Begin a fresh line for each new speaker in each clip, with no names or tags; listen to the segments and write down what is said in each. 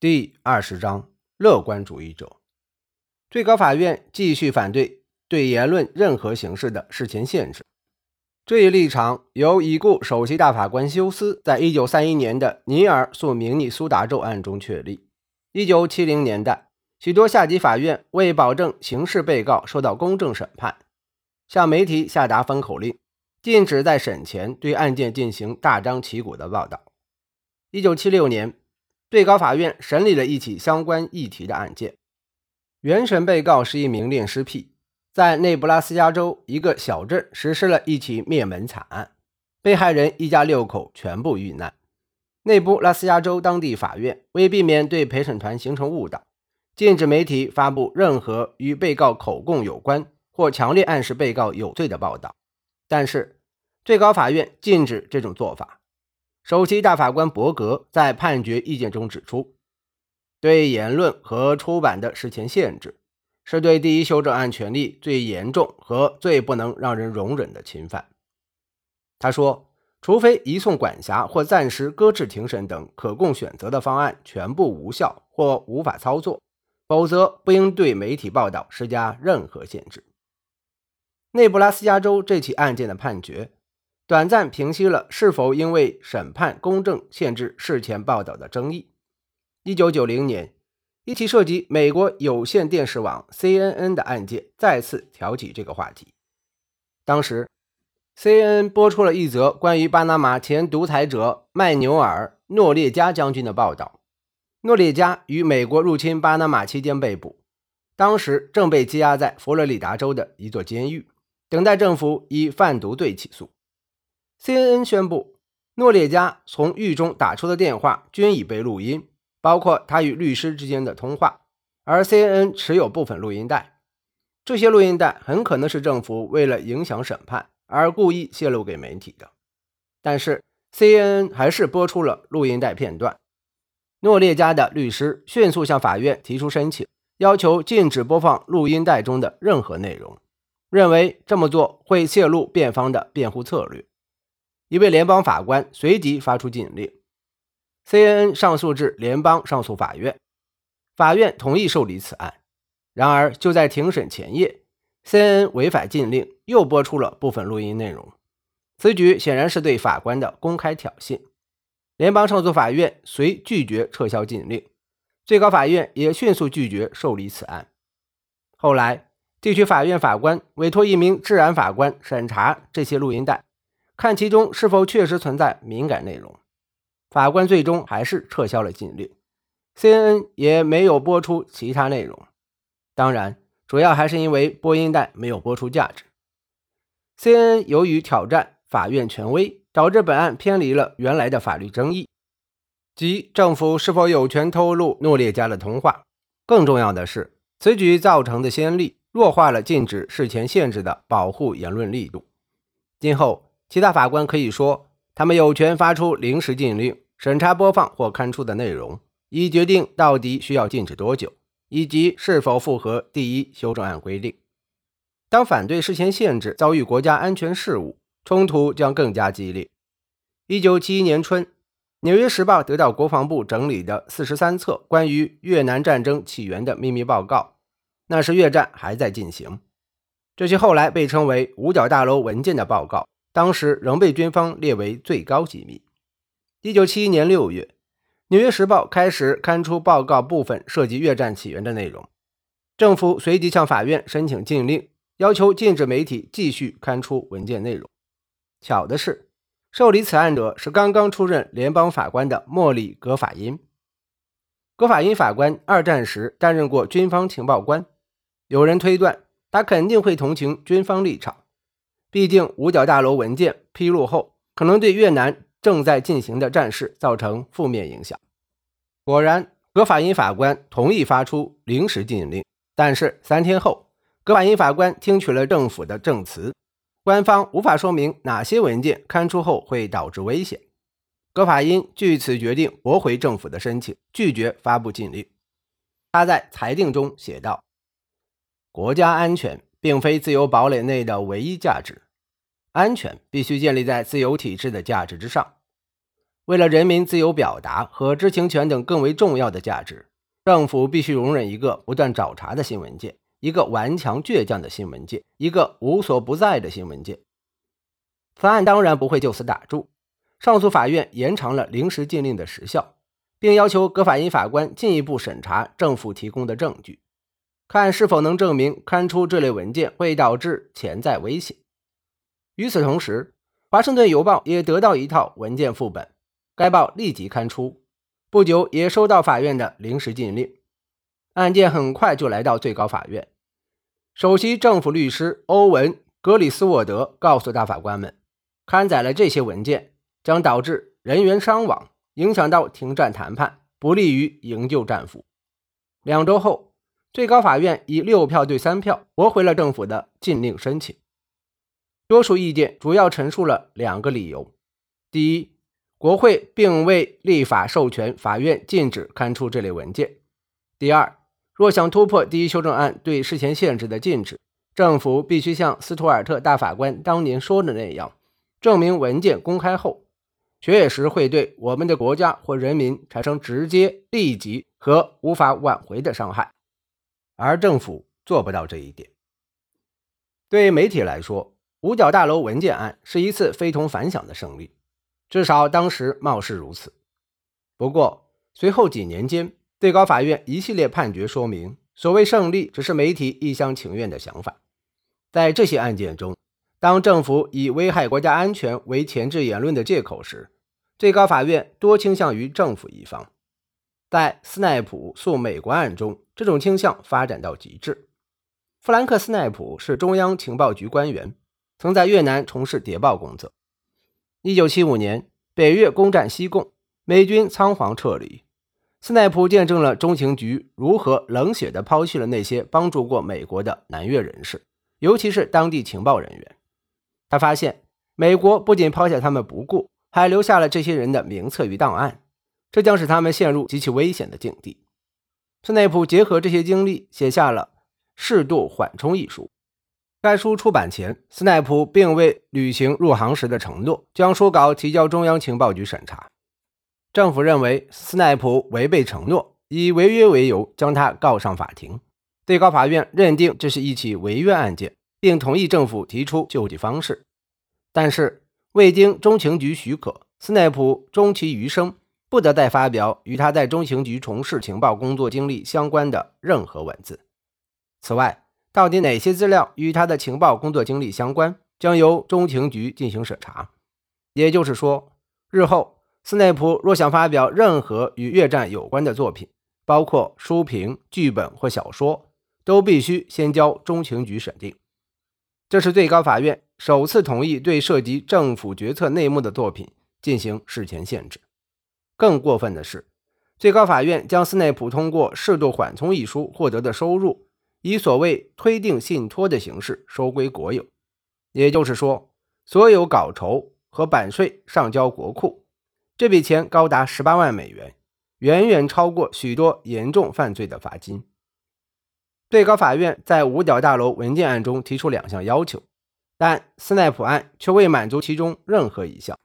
第二十章乐观主义者。最高法院继续反对对言论任何形式的事前限制。这一立场由已故首席大法官休斯在一九三一年的尼尔诉明尼苏达州案中确立。一九七零年代，许多下级法院为保证刑事被告受到公正审判，向媒体下达封口令，禁止在审前对案件进行大张旗鼓的报道。一九七六年。最高法院审理了一起相关议题的案件。原审被告是一名恋尸癖，在内布拉斯加州一个小镇实施了一起灭门惨案，被害人一家六口全部遇难。内布拉斯加州当地法院为避免对陪审团形成误导，禁止媒体发布任何与被告口供有关或强烈暗示被告有罪的报道。但是，最高法院禁止这种做法。首席大法官伯格在判决意见中指出，对言论和出版的事前限制是对第一修正案权利最严重和最不能让人容忍的侵犯。他说，除非移送管辖或暂时搁置庭审等可供选择的方案全部无效或无法操作，否则不应对媒体报道施加任何限制。内布拉斯加州这起案件的判决。短暂平息了是否因为审判公正限制事前报道的争议。一九九零年，一起涉及美国有线电视网 CNN 的案件再次挑起这个话题。当时，CNN 播出了一则关于巴拿马前独裁者麦纽尔·诺列加将军的报道。诺列加于美国入侵巴拿马期间被捕，当时正被羁押在佛罗里达州的一座监狱，等待政府以贩毒罪起诉。CNN 宣布，诺列加从狱中打出的电话均已被录音，包括他与律师之间的通话。而 CNN 持有部分录音带，这些录音带很可能是政府为了影响审判而故意泄露给媒体的。但是 CNN 还是播出了录音带片段。诺列加的律师迅速向法院提出申请，要求禁止播放录音带中的任何内容，认为这么做会泄露辩方的辩护策略。一位联邦法官随即发出禁令，CNN 上诉至联邦上诉法院，法院同意受理此案。然而，就在庭审前夜，CNN 违反禁令，又播出了部分录音内容。此举显然是对法官的公开挑衅。联邦上诉法院遂拒绝撤销禁令，最高法院也迅速拒绝受理此案。后来，地区法院法官委托一名治安法官审查这些录音带。看其中是否确实存在敏感内容，法官最终还是撤销了禁令，CNN 也没有播出其他内容。当然，主要还是因为播音带没有播出价值。CNN 由于挑战法院权威，导致本案偏离了原来的法律争议，即政府是否有权透露诺列加的通话。更重要的是，此举造成的先例弱化了禁止事前限制的保护言论力度。今后。其他法官可以说，他们有权发出临时禁令，审查播放或刊出的内容，以决定到底需要禁止多久，以及是否符合第一修正案规定。当反对事前限制遭遇国家安全事务，冲突将更加激烈。一九七一年春，《纽约时报》得到国防部整理的四十三册关于越南战争起源的秘密报告，那时越战还在进行。这些后来被称为“五角大楼文件”的报告。当时仍被军方列为最高机密。一九七一年六月，《纽约时报》开始刊出报告部分涉及越战起源的内容。政府随即向法院申请禁令，要求禁止媒体继续刊出文件内容。巧的是，受理此案者是刚刚出任联邦法官的莫里·格法因。格法因法官二战时担任过军方情报官，有人推断他肯定会同情军方立场。毕竟，五角大楼文件披露后，可能对越南正在进行的战事造成负面影响。果然，格法因法官同意发出临时禁令。但是三天后，格法因法官听取了政府的证词，官方无法说明哪些文件刊出后会导致危险。格法因据此决定驳回政府的申请，拒绝发布禁令。他在裁定中写道：“国家安全。”并非自由堡垒内的唯一价值，安全必须建立在自由体制的价值之上。为了人民自由表达和知情权等更为重要的价值，政府必须容忍一个不断找茬的新文件，一个顽强倔强的新文件，一个无所不在的新文件。此案当然不会就此打住，上诉法院延长了临时禁令的时效，并要求葛法音法官进一步审查政府提供的证据，看是否能证明刊出这类文件会导致潜在危险。与此同时，《华盛顿邮报》也得到一套文件副本。该报立即刊出，不久也收到法院的临时禁令。案件很快就来到最高法院。首席政府律师欧文·格里斯沃德告诉大法官们，刊载了这些文件将导致人员伤亡，影响到停战谈判，不利于营救战俘。两周后，最高法院以六票对三票驳回了政府的禁令申请。多数意见主要陈述了两个理由：第一，国会并未立法授权法院禁止刊出这类文件。第二，若想突破第一修正案对事前限制的禁止，政府必须像斯图尔特大法官当年说的那样，证明文件公开后确实会对我们的国家或人民产生直接、立即和无法挽回的伤害。而政府做不到这一点。对媒体来说，五角大楼文件案是一次非同凡响的胜利。至少当时貌似如此。不过，随后几年间，最高法院一系列判决说明，所谓胜利只是媒体一厢情愿的想法。在这些案件中，当政府以危害国家安全为前置言论的借口时，最高法院多倾向于政府一方。在斯奈普诉美国案中，这种倾向发展到极致。弗兰克·斯奈普是中央情报局官员，曾在越南从事谍报工作。一九七五年，北越攻占西贡，美军仓皇撤离。斯奈普见证了中情局如何冷血地抛弃了那些帮助过美国的南越人士，尤其是当地情报人员。他发现，美国不仅抛下他们不顾，还留下了这些人的名册与档案，这将使他们陷入极其危险的境地。斯奈普结合这些经历，写下了《适度缓冲》一书。该书出版前，斯奈普并未履行入行时的承诺，将书稿提交中央情报局审查。政府认为斯奈普违背承诺，以违约为由将他告上法庭。最高法院认定这是一起违约案件，并同意政府提出救济方式。但是，未经中情局许可，斯奈普终其余生不得再发表与他在中情局从事情报工作经历相关的任何文字。此外，到底哪些资料与他的情报工作经历相关，将由中情局进行审查。也就是说，日后斯内普若想发表任何与越战有关的作品，包括书评、剧本或小说，都必须先交中情局审定。这是最高法院首次同意对涉及政府决策内幕的作品进行事前限制。更过分的是，最高法院将斯内普通过《适度缓冲》一书获得的收入。以所谓推定信托的形式收归国有，也就是说，所有稿酬和版税上交国库，这笔钱高达十八万美元，远远超过许多严重犯罪的罚金。最高法院在五角大楼文件案中提出两项要求，但斯奈普案却未满足其中任何一项，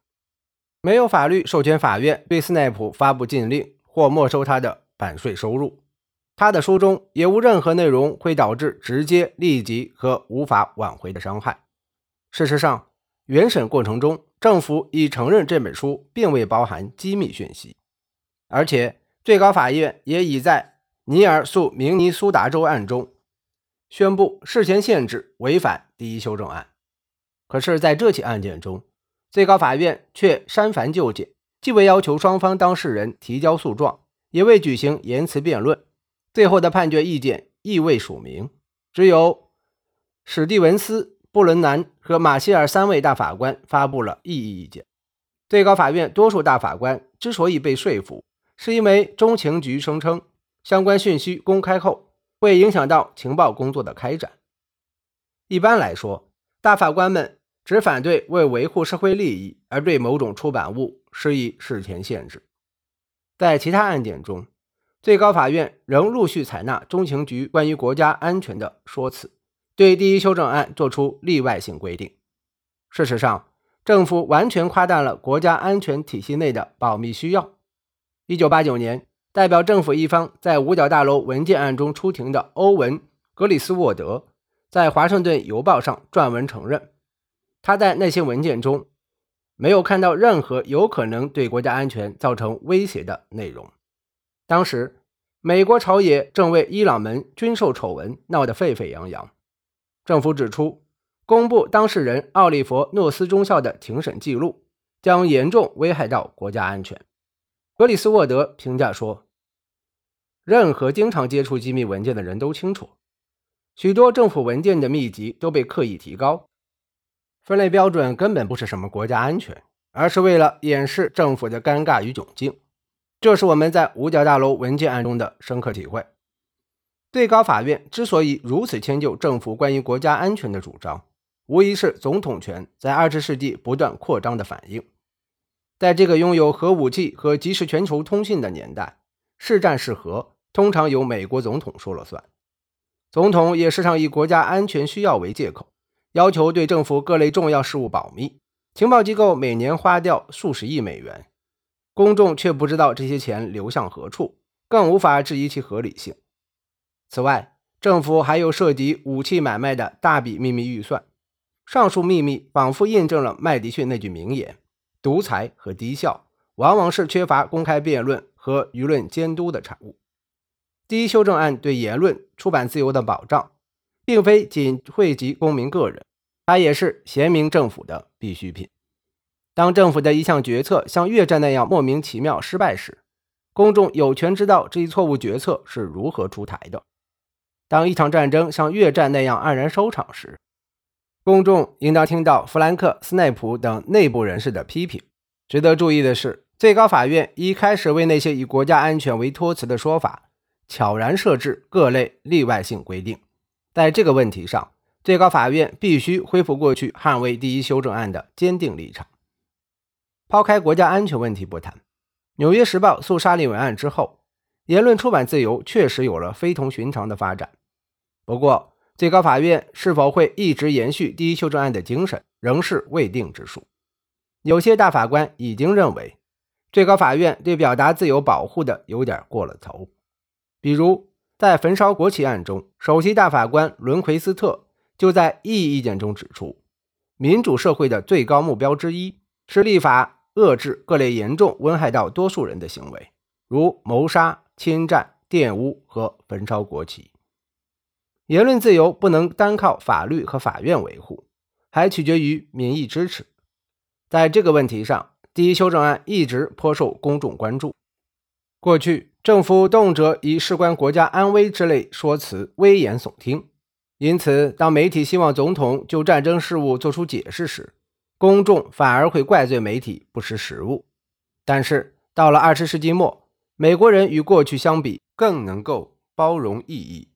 没有法律授权法院对斯奈普发布禁令或没收他的版税收入。他的书中也无任何内容会导致直接、立即和无法挽回的伤害。事实上，原审过程中，政府已承认这本书并未包含机密讯息，而且最高法院也已在尼尔诉明尼苏达州案中宣布事前限制违反第一修正案。可是，在这起案件中，最高法院却删繁就简，既未要求双方当事人提交诉状，也未举行言辞辩论。最后的判决意见亦未署名，只有史蒂文斯、布伦南和马歇尔三位大法官发布了异议意见。最高法院多数大法官之所以被说服，是因为中情局声称相关讯息公开后会影响到情报工作的开展。一般来说，大法官们只反对为维护社会利益而对某种出版物施以事前限制。在其他案件中，最高法院仍陆续采纳中情局关于国家安全的说辞，对第一修正案作出例外性规定。事实上，政府完全夸大了国家安全体系内的保密需要。一九八九年，代表政府一方在五角大楼文件案中出庭的欧文·格里斯沃德，在《华盛顿邮报》上撰文承认，他在那些文件中没有看到任何有可能对国家安全造成威胁的内容。当时，美国朝野正为伊朗门军售丑闻闹得沸沸扬扬。政府指出，公布当事人奥利弗·诺斯中校的庭审记录将严重危害到国家安全。格里斯沃德评价说：“任何经常接触机密文件的人都清楚，许多政府文件的密集都被刻意提高，分类标准根本不是什么国家安全，而是为了掩饰政府的尴尬与窘境。”这是我们在五角大楼文件案中的深刻体会。最高法院之所以如此迁就政府关于国家安全的主张，无疑是总统权在二十世纪不断扩张的反应。在这个拥有核武器和即时全球通信的年代，是战是和通常由美国总统说了算。总统也时常以国家安全需要为借口，要求对政府各类重要事务保密。情报机构每年花掉数十亿美元。公众却不知道这些钱流向何处，更无法质疑其合理性。此外，政府还有涉及武器买卖的大笔秘密预算。上述秘密仿佛印证了麦迪逊那句名言：“独裁和低效往往是缺乏公开辩论和舆论监督的产物。”第一修正案对言论、出版自由的保障，并非仅惠及公民个人，它也是贤明政府的必需品。当政府的一项决策像越战那样莫名其妙失败时，公众有权知道这一错误决策是如何出台的；当一场战争像越战那样黯然收场时，公众应当听到弗兰克·斯奈普等内部人士的批评。值得注意的是，最高法院一开始为那些以国家安全为托词的说法，悄然设置各类例外性规定。在这个问题上，最高法院必须恢复过去捍卫第一修正案的坚定立场。抛开国家安全问题不谈，《纽约时报》诉沙利文案之后，言论出版自由确实有了非同寻常的发展。不过，最高法院是否会一直延续第一修正案的精神，仍是未定之数。有些大法官已经认为，最高法院对表达自由保护的有点过了头。比如，在焚烧国旗案中，首席大法官伦奎斯特就在异议意见中指出，民主社会的最高目标之一是立法。遏制各类严重危害到多数人的行为，如谋杀、侵占、玷污和焚烧国旗。言论自由不能单靠法律和法院维护，还取决于民意支持。在这个问题上，第一修正案一直颇受公众关注。过去，政府动辄以事关国家安危之类说辞危言耸听，因此，当媒体希望总统就战争事务做出解释时，公众反而会怪罪媒体不识时务，但是到了二十世纪末，美国人与过去相比更能够包容异议。